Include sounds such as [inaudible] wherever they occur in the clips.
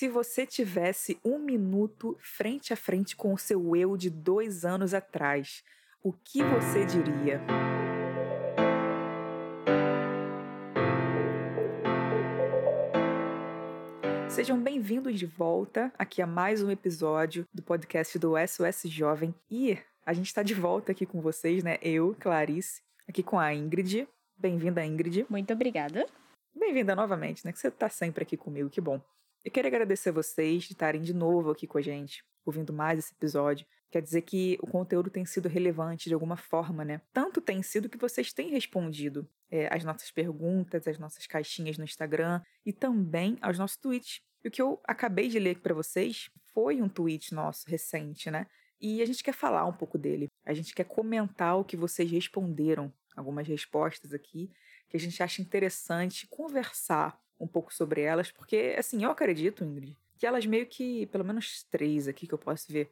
Se você tivesse um minuto frente a frente com o seu eu de dois anos atrás, o que você diria? Sejam bem-vindos de volta aqui a mais um episódio do podcast do SOS Jovem. E a gente está de volta aqui com vocês, né? Eu, Clarice, aqui com a Ingrid. Bem-vinda, Ingrid. Muito obrigada. Bem-vinda novamente, né? Que você está sempre aqui comigo, que bom. Eu queria agradecer a vocês de estarem de novo aqui com a gente, ouvindo mais esse episódio. Quer dizer que o conteúdo tem sido relevante de alguma forma, né? Tanto tem sido que vocês têm respondido é, as nossas perguntas, as nossas caixinhas no Instagram e também aos nossos tweets. E o que eu acabei de ler para vocês foi um tweet nosso recente, né? E a gente quer falar um pouco dele. A gente quer comentar o que vocês responderam, algumas respostas aqui, que a gente acha interessante conversar um pouco sobre elas, porque, assim, eu acredito, Ingrid, que elas meio que, pelo menos três aqui que eu posso ver,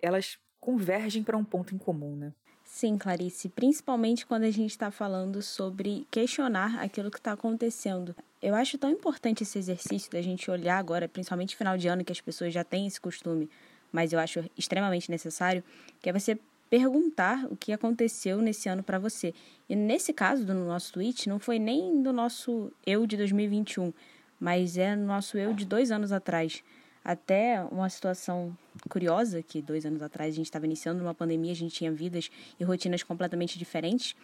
elas convergem para um ponto em comum, né? Sim, Clarice, principalmente quando a gente está falando sobre questionar aquilo que está acontecendo. Eu acho tão importante esse exercício da gente olhar agora, principalmente final de ano, que as pessoas já têm esse costume, mas eu acho extremamente necessário, que é você perguntar o que aconteceu nesse ano para você. E nesse caso do nosso tweet, não foi nem do nosso eu de 2021, mas é no nosso eu de dois anos atrás. Até uma situação curiosa, que dois anos atrás a gente estava iniciando uma pandemia, a gente tinha vidas e rotinas completamente diferentes,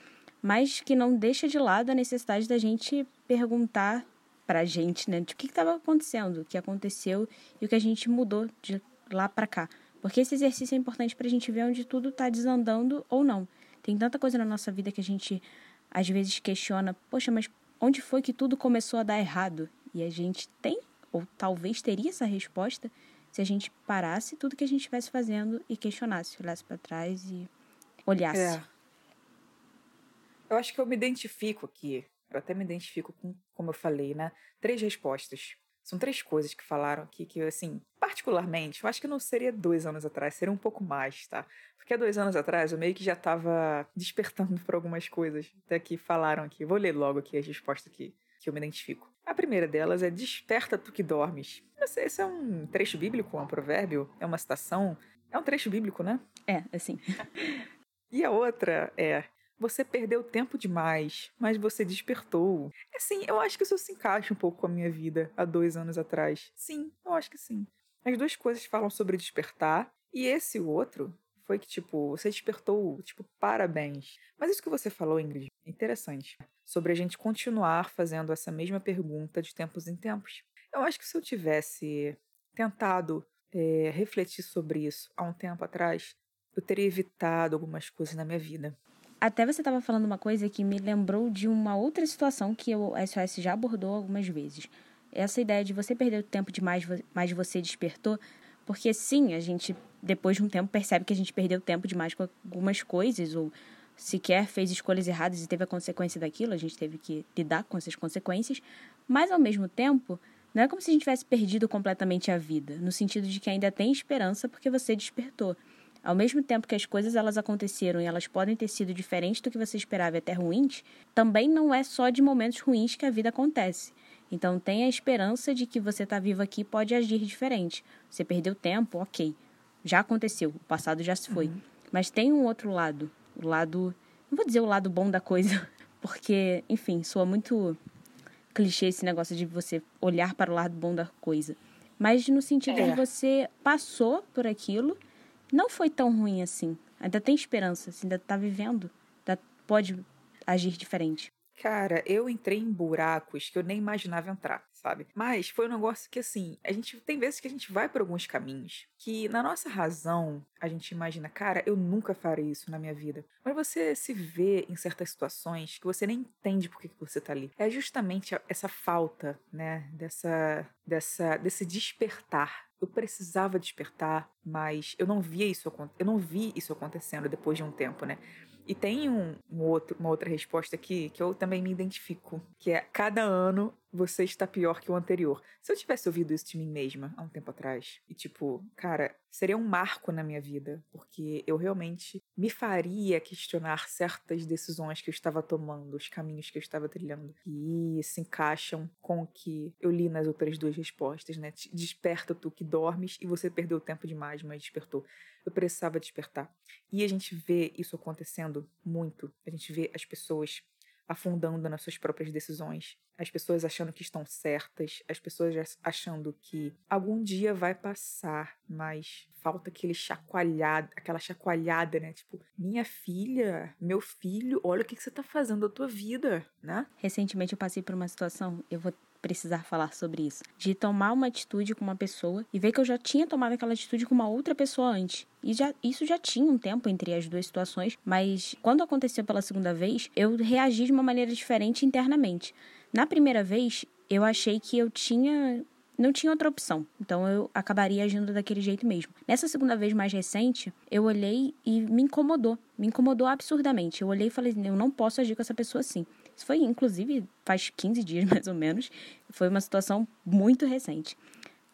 mas que não deixa de lado a necessidade da gente perguntar para a gente, né, de o que estava acontecendo, o que aconteceu e o que a gente mudou de lá para cá. Porque esse exercício é importante para a gente ver onde tudo está desandando ou não. Tem tanta coisa na nossa vida que a gente às vezes questiona, poxa, mas onde foi que tudo começou a dar errado? E a gente tem, ou talvez teria essa resposta, se a gente parasse tudo que a gente estivesse fazendo e questionasse, olhasse para trás e olhasse. É. Eu acho que eu me identifico aqui, eu até me identifico com, como eu falei, né? Três respostas. São três coisas que falaram aqui que, assim, particularmente, eu acho que não seria dois anos atrás, seria um pouco mais, tá? Porque há dois anos atrás eu meio que já tava [laughs] despertando para algumas coisas, até que falaram aqui. Vou ler logo aqui as respostas que, que eu me identifico. A primeira delas é Desperta tu que dormes. Não sei, esse é um trecho bíblico, é um provérbio, é uma citação. É um trecho bíblico, né? É, assim. [laughs] e a outra é você perdeu tempo demais, mas você despertou. Assim, eu acho que isso se encaixa um pouco com a minha vida há dois anos atrás. Sim, eu acho que sim. As duas coisas falam sobre despertar, e esse outro foi que, tipo, você despertou, tipo, parabéns. Mas isso que você falou, Ingrid, é interessante. Sobre a gente continuar fazendo essa mesma pergunta de tempos em tempos. Eu acho que se eu tivesse tentado é, refletir sobre isso há um tempo atrás, eu teria evitado algumas coisas na minha vida. Até você estava falando uma coisa que me lembrou de uma outra situação que o SOS já abordou algumas vezes. Essa ideia de você perder o tempo demais, mas você despertou. Porque sim, a gente, depois de um tempo, percebe que a gente perdeu tempo demais com algumas coisas, ou sequer fez escolhas erradas e teve a consequência daquilo, a gente teve que lidar com essas consequências. Mas, ao mesmo tempo, não é como se a gente tivesse perdido completamente a vida, no sentido de que ainda tem esperança porque você despertou. Ao mesmo tempo que as coisas elas aconteceram e elas podem ter sido diferentes do que você esperava e até ruins, também não é só de momentos ruins que a vida acontece. Então tenha a esperança de que você está vivo aqui pode agir diferente. Você perdeu tempo, ok. Já aconteceu, o passado já se foi. Uhum. Mas tem um outro lado. O lado. Não vou dizer o lado bom da coisa, [laughs] porque, enfim, soa muito clichê esse negócio de você olhar para o lado bom da coisa. Mas no sentido é. de você passou por aquilo não foi tão ruim assim. Ainda tem esperança, você ainda tá vivendo, ainda pode agir diferente. Cara, eu entrei em buracos que eu nem imaginava entrar, sabe? Mas foi um negócio que, assim, a gente tem vezes que a gente vai por alguns caminhos que, na nossa razão, a gente imagina, cara, eu nunca farei isso na minha vida. Mas você se vê em certas situações que você nem entende por que você tá ali. É justamente essa falta, né, dessa, dessa, desse despertar eu precisava despertar, mas eu não via isso eu não vi isso acontecendo depois de um tempo, né? E tem um, um outro, uma outra resposta aqui que eu também me identifico, que é cada ano você está pior que o anterior. Se eu tivesse ouvido isso de mim mesma há um tempo atrás, e tipo, cara, seria um marco na minha vida, porque eu realmente me faria questionar certas decisões que eu estava tomando, os caminhos que eu estava trilhando, e se encaixam com o que eu li nas outras duas respostas, né? Desperta tu que dormes e você perdeu tempo demais, mas despertou. Eu precisava despertar. E a gente vê isso acontecendo muito. A gente vê as pessoas afundando nas suas próprias decisões, as pessoas achando que estão certas, as pessoas achando que algum dia vai passar, mas falta aquele chacoalhada, aquela chacoalhada, né? Tipo, minha filha, meu filho, olha o que, que você tá fazendo da tua vida, né? Recentemente eu passei por uma situação, eu vou precisar falar sobre isso. De tomar uma atitude com uma pessoa e ver que eu já tinha tomado aquela atitude com uma outra pessoa antes. E já, isso já tinha um tempo entre as duas situações, mas quando aconteceu pela segunda vez, eu reagi de uma maneira diferente internamente. Na primeira vez, eu achei que eu tinha não tinha outra opção. Então eu acabaria agindo daquele jeito mesmo. Nessa segunda vez mais recente, eu olhei e me incomodou. Me incomodou absurdamente. Eu olhei e falei, eu não posso agir com essa pessoa assim. Isso foi, inclusive, faz 15 dias [laughs] mais ou menos. Foi uma situação muito recente.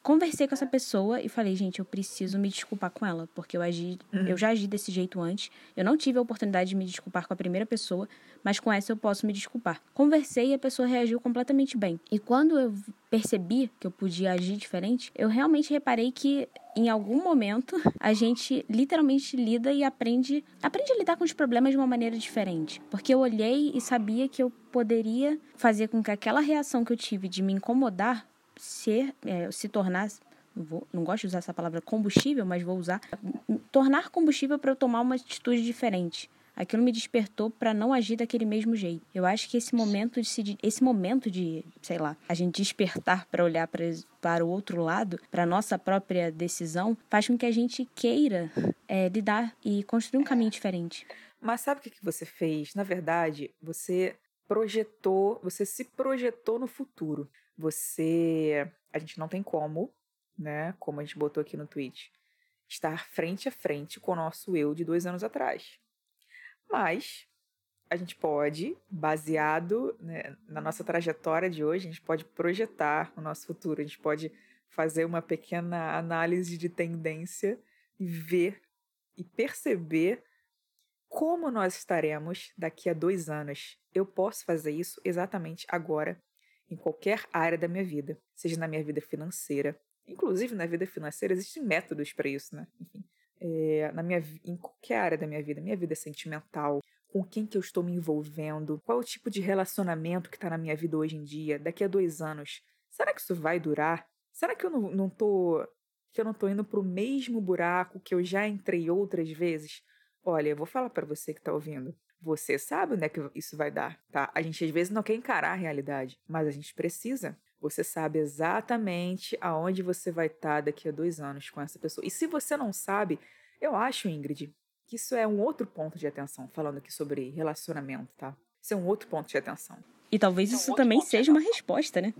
Conversei com essa pessoa e falei, gente, eu preciso me desculpar com ela, porque eu agi, uhum. eu já agi desse jeito antes. Eu não tive a oportunidade de me desculpar com a primeira pessoa, mas com essa eu posso me desculpar. Conversei e a pessoa reagiu completamente bem. E quando eu percebi que eu podia agir diferente, eu realmente reparei que em algum momento a gente literalmente lida e aprende, aprende a lidar com os problemas de uma maneira diferente. Porque eu olhei e sabia que eu poderia fazer com que aquela reação que eu tive de me incomodar ser, é, se tornar, vou, não gosto de usar essa palavra combustível, mas vou usar, tornar combustível para eu tomar uma atitude diferente. Aquilo me despertou para não agir daquele mesmo jeito. Eu acho que esse momento de se, esse momento de, sei lá, a gente despertar para olhar pra, para o outro lado, para nossa própria decisão, faz com que a gente queira é, lidar e construir um caminho diferente. Mas sabe o que você fez? Na verdade, você projetou, você se projetou no futuro você. A gente não tem como, né? Como a gente botou aqui no tweet, estar frente a frente com o nosso eu de dois anos atrás. Mas a gente pode, baseado né, na nossa trajetória de hoje, a gente pode projetar o nosso futuro, a gente pode fazer uma pequena análise de tendência e ver e perceber como nós estaremos daqui a dois anos. Eu posso fazer isso exatamente agora, em qualquer área da minha vida, seja na minha vida financeira. Inclusive, na vida financeira existem métodos para isso, né? Enfim, é, na minha, em qualquer área da minha vida, minha vida sentimental, com quem que eu estou me envolvendo, qual o tipo de relacionamento que está na minha vida hoje em dia, daqui a dois anos. Será que isso vai durar? Será que eu não, não tô que eu não tô indo pro mesmo buraco que eu já entrei outras vezes? Olha, eu vou falar para você que tá ouvindo. Você sabe onde é que isso vai dar, tá? A gente às vezes não quer encarar a realidade, mas a gente precisa. Você sabe exatamente aonde você vai estar tá daqui a dois anos com essa pessoa. E se você não sabe, eu acho, Ingrid, que isso é um outro ponto de atenção, falando aqui sobre relacionamento, tá? Isso é um outro ponto de atenção. E talvez isso é um também seja uma resposta, né?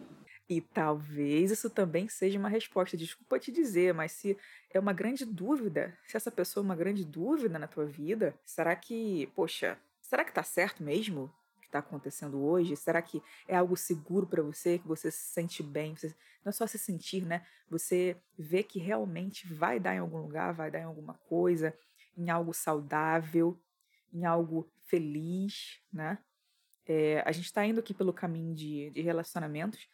E talvez isso também seja uma resposta. Desculpa te dizer, mas se é uma grande dúvida, se essa pessoa é uma grande dúvida na tua vida, será que, poxa, será que tá certo mesmo o que está acontecendo hoje? Será que é algo seguro para você, que você se sente bem? Você, não é só se sentir, né? Você vê que realmente vai dar em algum lugar, vai dar em alguma coisa, em algo saudável, em algo feliz, né? É, a gente está indo aqui pelo caminho de, de relacionamentos,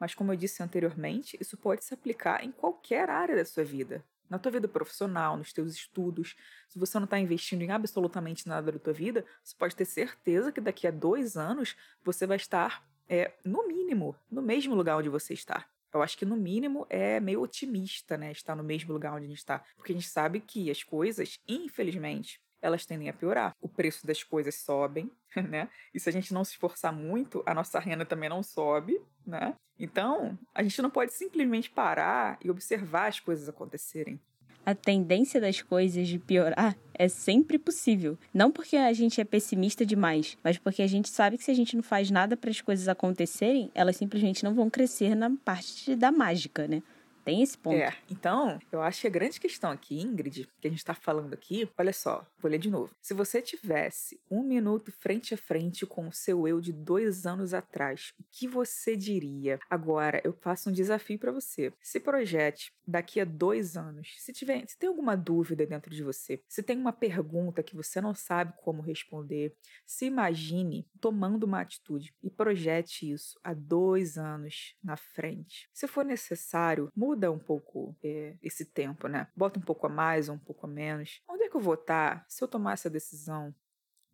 mas como eu disse anteriormente, isso pode se aplicar em qualquer área da sua vida na tua vida profissional, nos teus estudos, se você não está investindo em absolutamente nada da tua vida, você pode ter certeza que daqui a dois anos você vai estar, é, no mínimo, no mesmo lugar onde você está. Eu acho que, no mínimo, é meio otimista, né? Estar no mesmo lugar onde a gente está. Porque a gente sabe que as coisas, infelizmente, elas tendem a piorar. O preço das coisas sobem, [laughs] né? E se a gente não se esforçar muito, a nossa renda também não sobe, né? Então, a gente não pode simplesmente parar e observar as coisas acontecerem. A tendência das coisas de piorar é sempre possível. Não porque a gente é pessimista demais, mas porque a gente sabe que se a gente não faz nada para as coisas acontecerem, elas simplesmente não vão crescer na parte da mágica, né? Tem esse ponto. É, então, eu acho que a grande questão aqui, Ingrid, que a gente tá falando aqui, olha só, vou ler de novo. Se você tivesse um minuto frente a frente com o seu eu de dois anos atrás, o que você diria? Agora, eu passo um desafio para você. Se projete daqui a dois anos. Se tiver, se tem alguma dúvida dentro de você, se tem uma pergunta que você não sabe como responder, se imagine tomando uma atitude e projete isso a dois anos na frente. Se for necessário, muda um pouco é, esse tempo, né? Bota um pouco a mais um pouco a menos. Onde é que eu vou estar se eu tomar essa decisão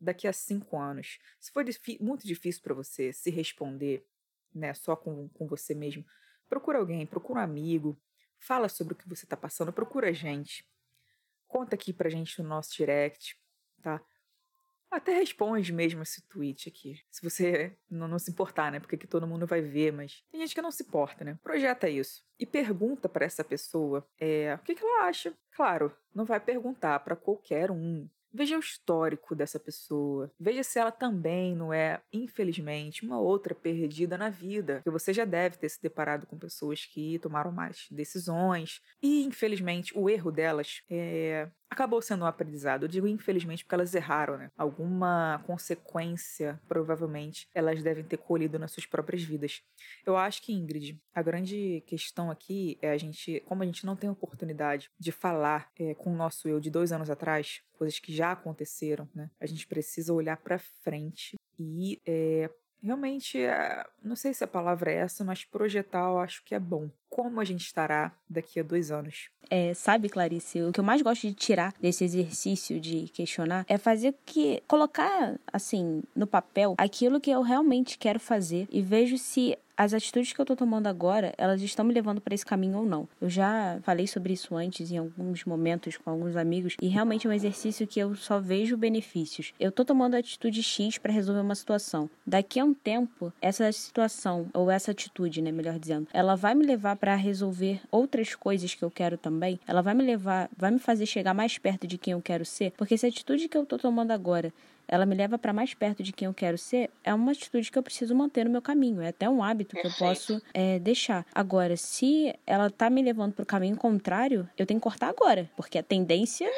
daqui a cinco anos? Se for muito difícil para você se responder, né, só com, com você mesmo, procura alguém, procura um amigo, fala sobre o que você está passando, procura a gente. Conta aqui pra gente no nosso direct, tá? Até responde mesmo esse tweet aqui. Se você não, não se importar, né? Porque aqui todo mundo vai ver, mas tem gente que não se importa, né? Projeta isso. E pergunta para essa pessoa é, o que, que ela acha. Claro, não vai perguntar para qualquer um. Veja o histórico dessa pessoa. Veja se ela também não é, infelizmente, uma outra perdida na vida. Porque você já deve ter se deparado com pessoas que tomaram mais decisões. E, infelizmente, o erro delas é acabou sendo um aprendizado. Eu digo infelizmente porque elas erraram, né? Alguma consequência, provavelmente, elas devem ter colhido nas suas próprias vidas. Eu acho que, Ingrid, a grande questão aqui é a gente, como a gente não tem oportunidade de falar é, com o nosso eu de dois anos atrás, coisas que já aconteceram, né? A gente precisa olhar para frente e é, realmente, é, não sei se a palavra é essa, mas projetar eu acho que é bom. Como a gente estará daqui a dois anos? É, sabe, Clarice, o que eu mais gosto de tirar desse exercício de questionar é fazer que colocar assim no papel aquilo que eu realmente quero fazer e vejo se as atitudes que eu tô tomando agora, elas estão me levando para esse caminho ou não. Eu já falei sobre isso antes em alguns momentos com alguns amigos e realmente é um exercício que eu só vejo benefícios. Eu tô tomando a atitude X para resolver uma situação. Daqui a um tempo, essa situação ou essa atitude, né, melhor dizendo, ela vai me levar para resolver outras coisas que eu quero também. Ela vai me levar, vai me fazer chegar mais perto de quem eu quero ser, porque se a atitude que eu tô tomando agora ela me leva para mais perto de quem eu quero ser, é uma atitude que eu preciso manter no meu caminho. É até um hábito Perfeito. que eu posso é, deixar. Agora, se ela tá me levando para o caminho contrário, eu tenho que cortar agora, porque a tendência.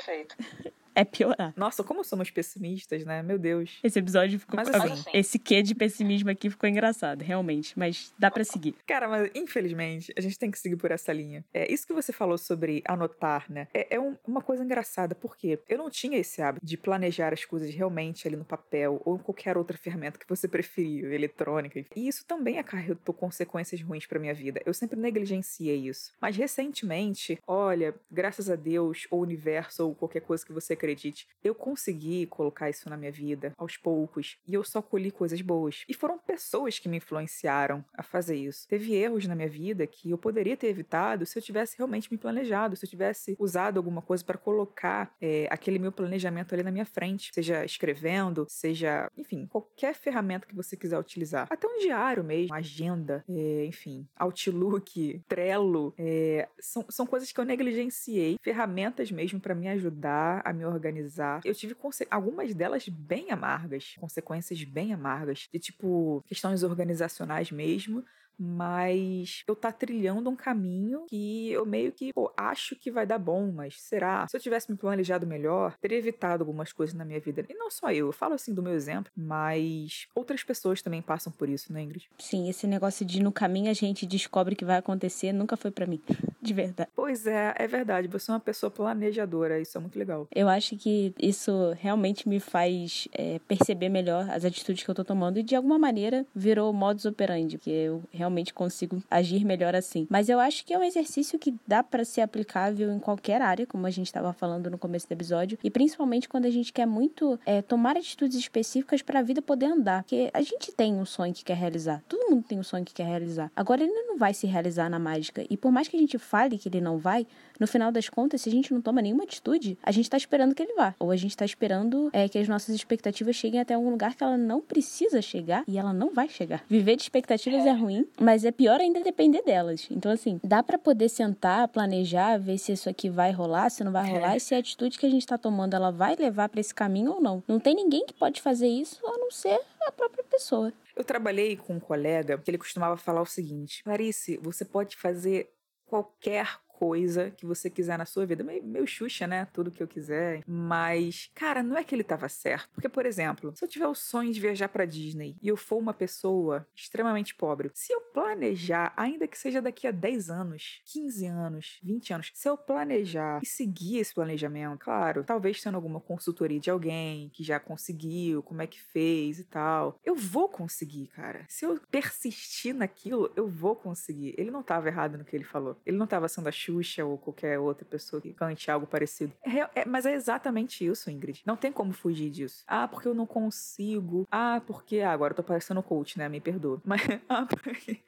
É piorar. Nossa, como somos pessimistas, né? Meu Deus. Esse episódio ficou. Mas assim, esse quê de pessimismo aqui ficou engraçado, realmente. Mas dá para seguir. Cara, mas infelizmente, a gente tem que seguir por essa linha. É isso que você falou sobre anotar, né? É, é um, uma coisa engraçada, porque eu não tinha esse hábito de planejar as coisas realmente ali no papel ou em qualquer outra ferramenta que você preferir, eletrônica. E isso também acarretou consequências ruins para minha vida. Eu sempre negligenciei isso. Mas recentemente, olha, graças a Deus, ou o universo, ou qualquer coisa que você acredite, eu consegui colocar isso na minha vida aos poucos e eu só colhi coisas boas. E foram pessoas que me influenciaram a fazer isso. Teve erros na minha vida que eu poderia ter evitado se eu tivesse realmente me planejado, se eu tivesse usado alguma coisa para colocar é, aquele meu planejamento ali na minha frente, seja escrevendo, seja, enfim, qualquer ferramenta que você quiser utilizar. Até um diário mesmo, agenda, é, enfim, Outlook, Trello, é, são, são coisas que eu negligenciei, ferramentas mesmo para me ajudar a me organizar organizar. Eu tive algumas delas bem amargas, consequências bem amargas, de tipo questões organizacionais mesmo, mas eu tá trilhando um caminho que eu meio que pô, acho que vai dar bom, mas será? Se eu tivesse me planejado melhor, teria evitado algumas coisas na minha vida. E não só eu, eu falo assim do meu exemplo, mas outras pessoas também passam por isso, né, Ingrid? Sim, esse negócio de no caminho a gente descobre que vai acontecer nunca foi para mim, [laughs] de verdade. Pois é, é verdade, você é uma pessoa planejadora, isso é muito legal. Eu acho que isso realmente me faz é, perceber melhor as atitudes que eu tô tomando e de alguma maneira virou modus operandi, que eu realmente realmente consigo agir melhor assim. Mas eu acho que é um exercício que dá para ser aplicável em qualquer área, como a gente estava falando no começo do episódio, e principalmente quando a gente quer muito é, tomar atitudes específicas para a vida poder andar. Porque a gente tem um sonho que quer realizar, todo mundo tem um sonho que quer realizar. Agora ele não vai se realizar na mágica, e por mais que a gente fale que ele não vai, no final das contas, se a gente não toma nenhuma atitude, a gente está esperando que ele vá. Ou a gente está esperando é, que as nossas expectativas cheguem até um lugar que ela não precisa chegar e ela não vai chegar. Viver de expectativas é ruim, mas é pior ainda depender delas. Então, assim, dá para poder sentar, planejar, ver se isso aqui vai rolar, se não vai rolar, é. e se a atitude que a gente está tomando ela vai levar para esse caminho ou não. Não tem ninguém que pode fazer isso a não ser a própria pessoa. Eu trabalhei com um colega que ele costumava falar o seguinte: Clarice, você pode fazer qualquer coisa que você quiser na sua vida. Meio, meio Xuxa, né? Tudo que eu quiser. Mas, cara, não é que ele tava certo. Porque, por exemplo, se eu tiver o sonho de viajar para Disney e eu for uma pessoa extremamente pobre, se eu planejar, ainda que seja daqui a 10 anos, 15 anos, 20 anos, se eu planejar e seguir esse planejamento, claro, talvez tendo alguma consultoria de alguém que já conseguiu, como é que fez e tal, eu vou conseguir, cara. Se eu persistir naquilo, eu vou conseguir. Ele não tava errado no que ele falou. Ele não tava sendo a Xuxa ou qualquer outra pessoa que cante algo parecido. É, é, mas é exatamente isso, Ingrid. Não tem como fugir disso. Ah, porque eu não consigo. Ah, porque. Ah, agora eu tô parecendo coach, né? Me perdoa. [laughs] Mas. Ah, porque.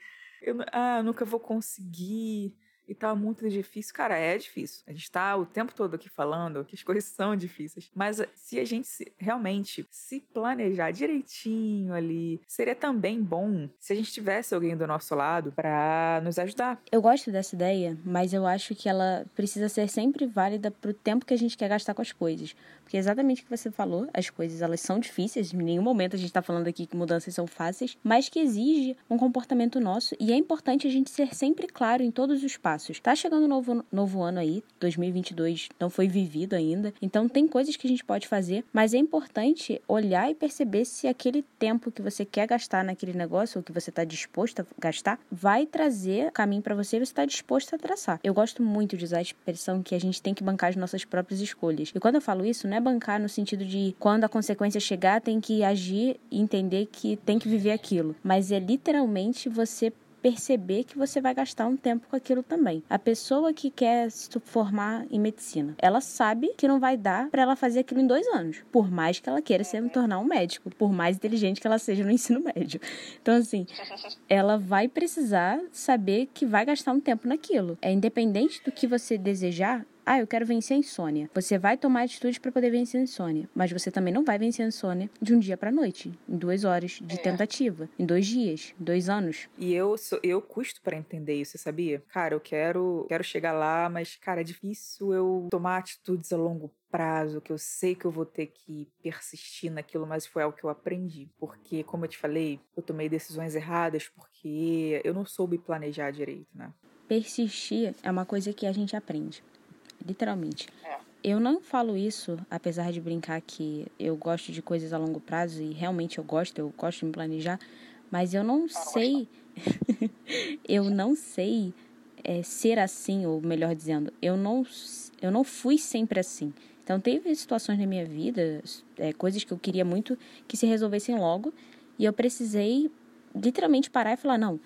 Eu, ah, eu nunca vou conseguir e tá muito difícil. Cara, é difícil. A gente tá o tempo todo aqui falando que as [laughs] coisas são difíceis. Mas eh, se a gente se, realmente se planejar direitinho ali, seria também bom se a gente tivesse alguém do nosso lado para nos ajudar. Eu gosto dessa ideia, mas eu acho que ela precisa ser sempre válida pro tempo que a gente quer gastar com as coisas. Porque é exatamente o que você falou, as coisas elas são difíceis, em nenhum momento a gente está falando aqui que mudanças são fáceis, mas que exige um comportamento nosso e é importante a gente ser sempre claro em todos os passos. Tá chegando um novo, novo ano aí, 2022 não foi vivido ainda, então tem coisas que a gente pode fazer, mas é importante olhar e perceber se aquele tempo que você quer gastar naquele negócio ou que você está disposto a gastar vai trazer caminho para você e você está disposto a traçar. Eu gosto muito de usar a expressão que a gente tem que bancar as nossas próprias escolhas. E quando eu falo isso, não é bancar no sentido de quando a consequência chegar, tem que agir e entender que tem que viver aquilo. Mas é literalmente você perceber que você vai gastar um tempo com aquilo também. A pessoa que quer se formar em medicina, ela sabe que não vai dar para ela fazer aquilo em dois anos, por mais que ela queira se tornar um médico, por mais inteligente que ela seja no [laughs] ensino médio. Então, assim, [laughs] ela vai precisar saber que vai gastar um tempo naquilo. É independente do que você desejar, ah, eu quero vencer a insônia. Você vai tomar atitude para poder vencer a insônia, mas você também não vai vencer a insônia de um dia para noite, em duas horas de é. tentativa, em dois dias, em dois anos. E eu sou, eu custo para entender isso, sabia? Cara, eu quero, quero chegar lá, mas cara, é difícil eu tomar atitudes a longo prazo, que eu sei que eu vou ter que persistir naquilo, mas foi algo que eu aprendi. Porque, como eu te falei, eu tomei decisões erradas porque eu não soube planejar direito, né? Persistir é uma coisa que a gente aprende literalmente. É. Eu não falo isso, apesar de brincar que eu gosto de coisas a longo prazo e realmente eu gosto, eu gosto de me planejar, mas eu não sei, [laughs] eu não sei é, ser assim, ou melhor dizendo, eu não, eu não fui sempre assim. Então teve situações na minha vida, é, coisas que eu queria muito que se resolvessem logo, e eu precisei literalmente parar e falar, não,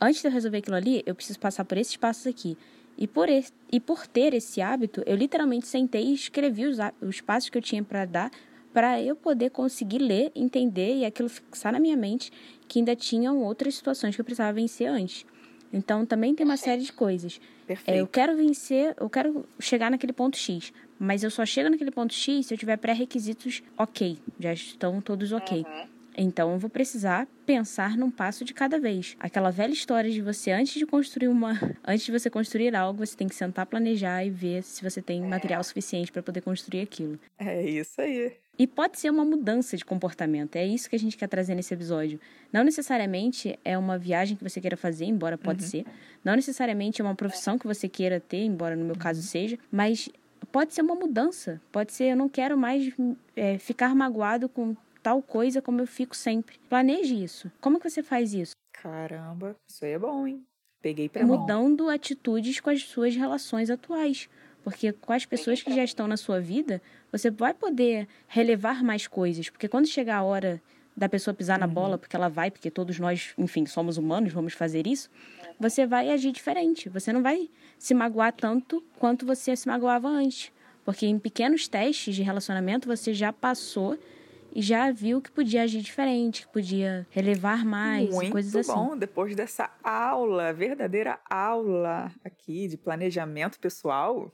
antes de eu resolver aquilo ali, eu preciso passar por esses passos aqui. E por, esse, e por ter esse hábito, eu literalmente sentei e escrevi os, os passos que eu tinha para dar para eu poder conseguir ler, entender e aquilo fixar na minha mente que ainda tinham outras situações que eu precisava vencer antes. Então também tem uma série de coisas. É, eu quero vencer, eu quero chegar naquele ponto X, mas eu só chego naquele ponto X se eu tiver pré-requisitos ok, já estão todos ok. Uhum. Então eu vou precisar pensar num passo de cada vez. Aquela velha história de você antes de construir uma, [laughs] antes de você construir algo, você tem que sentar, planejar e ver se você tem material suficiente para poder construir aquilo. É isso aí. E pode ser uma mudança de comportamento. É isso que a gente quer trazer nesse episódio. Não necessariamente é uma viagem que você queira fazer, embora pode uhum. ser. Não necessariamente é uma profissão que você queira ter, embora no meu caso uhum. seja. Mas pode ser uma mudança. Pode ser eu não quero mais é, ficar magoado com tal coisa como eu fico sempre. Planeje isso. Como que você faz isso? Caramba, isso aí é bom, hein? Peguei pra Mudando atitudes com as suas relações atuais. Porque com as pessoas que já estão na sua vida, você vai poder relevar mais coisas. Porque quando chegar a hora da pessoa pisar na uhum. bola, porque ela vai, porque todos nós, enfim, somos humanos, vamos fazer isso, você vai agir diferente. Você não vai se magoar tanto quanto você se magoava antes. Porque em pequenos testes de relacionamento você já passou e já viu que podia agir diferente, que podia relevar mais, Muito coisas assim. Muito bom, depois dessa aula, verdadeira aula aqui de planejamento pessoal,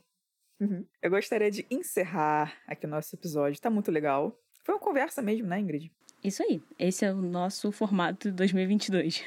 uhum. eu gostaria de encerrar aqui o nosso episódio. Tá muito legal. Foi uma conversa mesmo, né, Ingrid? Isso aí. Esse é o nosso formato 2022.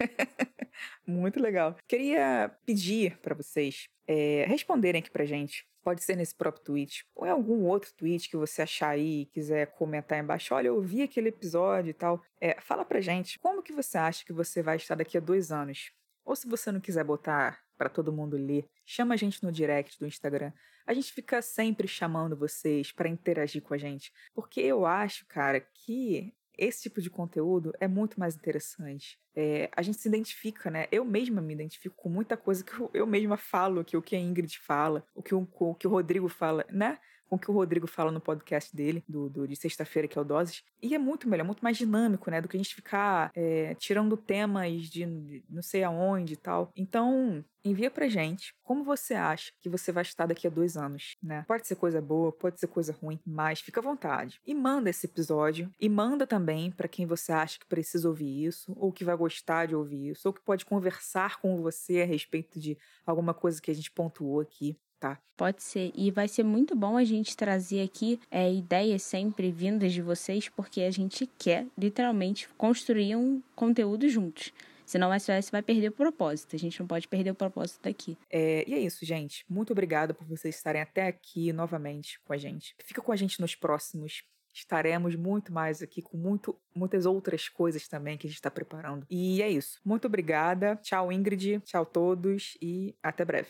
[laughs] muito legal. Queria pedir para vocês é, responderem aqui pra gente Pode ser nesse próprio tweet, ou em algum outro tweet que você achar aí e quiser comentar embaixo. Olha, eu vi aquele episódio e tal. É, fala pra gente como que você acha que você vai estar daqui a dois anos. Ou se você não quiser botar para todo mundo ler. Chama a gente no direct do Instagram. A gente fica sempre chamando vocês para interagir com a gente, porque eu acho, cara, que esse tipo de conteúdo é muito mais interessante. É, a gente se identifica, né? Eu mesma me identifico com muita coisa que eu, eu mesma falo, que o que a Ingrid fala, o que o, o que o Rodrigo fala, né? Com o que o Rodrigo fala no podcast dele, do, do de sexta-feira, que é o Doses. E é muito melhor, muito mais dinâmico, né? Do que a gente ficar é, tirando temas de, não sei aonde e tal. Então, envia pra gente como você acha que você vai estar daqui a dois anos, né? Pode ser coisa boa, pode ser coisa ruim, mas fica à vontade. E manda esse episódio e manda também para quem você acha que precisa ouvir isso, ou que vai gostar de ouvir isso, ou que pode conversar com você a respeito de alguma coisa que a gente pontuou aqui tá? Pode ser. E vai ser muito bom a gente trazer aqui é, ideias sempre vindas de vocês, porque a gente quer, literalmente, construir um conteúdo juntos. Senão o SOS vai perder o propósito. A gente não pode perder o propósito daqui. É, e é isso, gente. Muito obrigada por vocês estarem até aqui novamente com a gente. Fica com a gente nos próximos estaremos muito mais aqui com muito, muitas outras coisas também que a gente está preparando. E é isso. Muito obrigada. Tchau, Ingrid. Tchau, todos. E até breve.